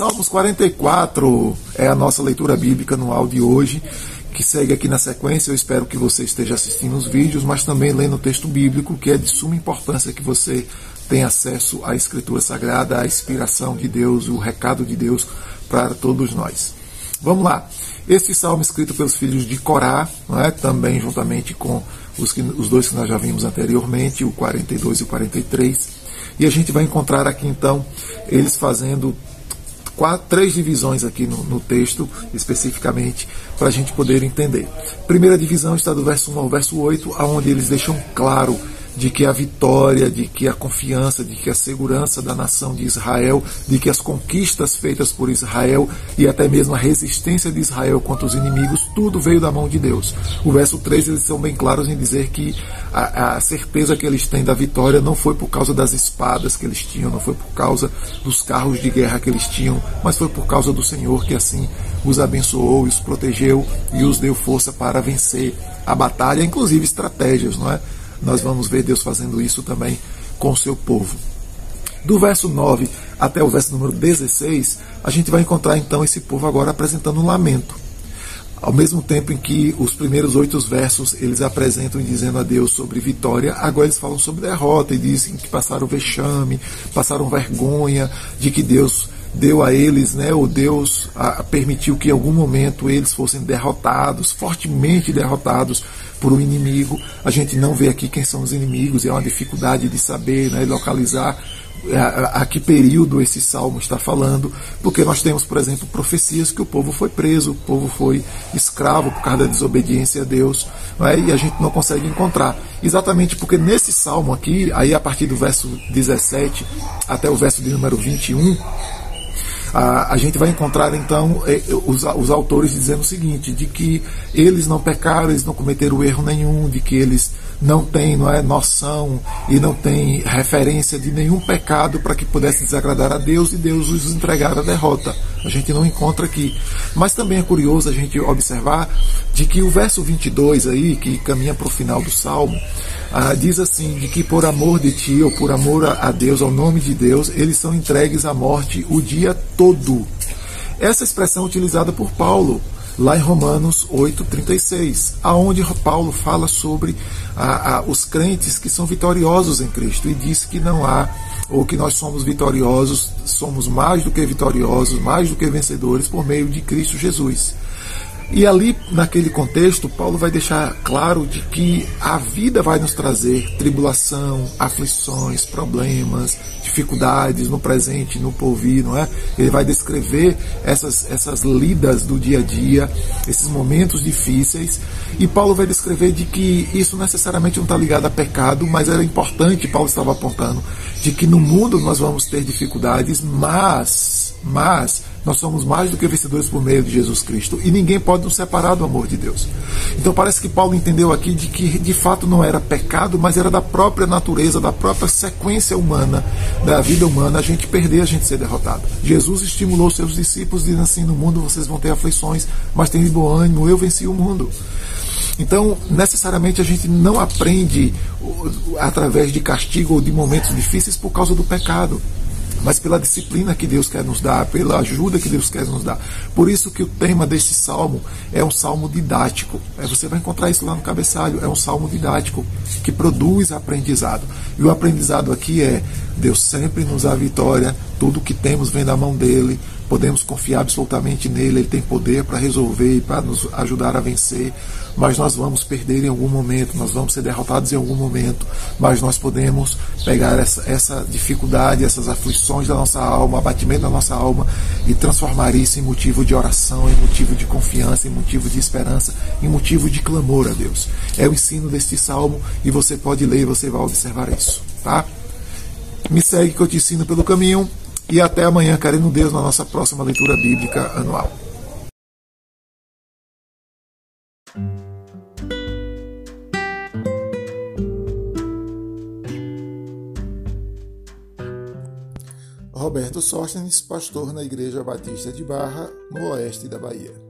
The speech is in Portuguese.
Salmos 44 é a nossa leitura bíblica no de hoje, que segue aqui na sequência. Eu espero que você esteja assistindo os vídeos, mas também lendo o texto bíblico, que é de suma importância que você tenha acesso à Escritura Sagrada, à inspiração de Deus, o recado de Deus para todos nós. Vamos lá. Este salmo escrito pelos filhos de Corá, é? também juntamente com os, que, os dois que nós já vimos anteriormente, o 42 e o 43. E a gente vai encontrar aqui então eles fazendo quatro, três divisões aqui no, no texto, especificamente, para a gente poder entender. Primeira divisão está do verso 1 ao verso 8, onde eles deixam claro de que a vitória, de que a confiança, de que a segurança da nação de Israel, de que as conquistas feitas por Israel e até mesmo a resistência de Israel contra os inimigos, tudo veio da mão de Deus. O verso 3 eles são bem claros em dizer que a, a certeza que eles têm da vitória não foi por causa das espadas que eles tinham, não foi por causa dos carros de guerra que eles tinham, mas foi por causa do Senhor que assim os abençoou os protegeu e os deu força para vencer a batalha, inclusive estratégias, não é? Nós vamos ver Deus fazendo isso também com o seu povo. Do verso 9 até o verso número 16, a gente vai encontrar então esse povo agora apresentando um lamento. Ao mesmo tempo em que os primeiros oito versos eles apresentam dizendo a Deus sobre vitória, agora eles falam sobre derrota e dizem que passaram vexame, passaram vergonha, de que Deus deu a eles, né, ou Deus a, permitiu que em algum momento eles fossem derrotados, fortemente derrotados por um inimigo. A gente não vê aqui quem são os inimigos, é uma dificuldade de saber, né, localizar a, a, a, que período esse salmo está falando, porque nós temos, por exemplo, profecias que o povo foi preso, o povo foi escravo por causa da desobediência a Deus, é? e a gente não consegue encontrar. Exatamente porque nesse salmo aqui, aí a partir do verso 17 até o verso de número 21, a, a gente vai encontrar então é, os, os autores dizendo o seguinte, de que eles não pecaram, eles não cometeram erro nenhum, de que eles não têm não é, noção e não têm referência de nenhum pecado para que pudesse desagradar a Deus e Deus os entregar a derrota. A gente não encontra aqui. Mas também é curioso a gente observar de que o verso 22 aí, que caminha para o final do Salmo, ah, diz assim, de que por amor de ti, ou por amor a Deus, ao nome de Deus, eles são entregues à morte o dia todo. Essa expressão é utilizada por Paulo, lá em Romanos 8,36, aonde Paulo fala sobre ah, ah, os crentes que são vitoriosos em Cristo e diz que não há, ou que nós somos vitoriosos, somos mais do que vitoriosos, mais do que vencedores por meio de Cristo Jesus. E ali, naquele contexto, Paulo vai deixar claro de que a vida vai nos trazer tribulação, aflições, problemas, dificuldades no presente, no porvir, não é? Ele vai descrever essas, essas lidas do dia a dia, esses momentos difíceis, e Paulo vai descrever de que isso necessariamente não está ligado a pecado, mas era importante, Paulo estava apontando, de que no mundo nós vamos ter dificuldades, mas, mas nós somos mais do que vencedores por meio de Jesus Cristo. E ninguém pode nos separar do amor de Deus. Então parece que Paulo entendeu aqui de que de fato não era pecado, mas era da própria natureza, da própria sequência humana, da vida humana, a gente perder, a gente ser derrotado. Jesus estimulou seus discípulos dizendo assim: no mundo vocês vão ter aflições, mas tem bom ânimo, eu venci o mundo. Então, necessariamente a gente não aprende através de castigo ou de momentos difíceis por causa do pecado mas pela disciplina que Deus quer nos dar, pela ajuda que Deus quer nos dar. Por isso que o tema desse salmo é um salmo didático. É, você vai encontrar isso lá no cabeçalho. É um salmo didático que produz aprendizado. E o aprendizado aqui é Deus sempre nos dá vitória, tudo que temos vem da mão dele, podemos confiar absolutamente nele, ele tem poder para resolver e para nos ajudar a vencer mas nós vamos perder em algum momento, nós vamos ser derrotados em algum momento, mas nós podemos pegar essa, essa dificuldade, essas aflições da nossa alma, abatimento da nossa alma e transformar isso em motivo de oração, em motivo de confiança, em motivo de esperança, em motivo de clamor a Deus. É o ensino deste salmo e você pode ler você vai observar isso, tá? Me segue que eu te ensino pelo caminho e até amanhã, querendo Deus, na nossa próxima leitura bíblica anual. Roberto Sóstenes, pastor na Igreja Batista de Barra, no oeste da Bahia.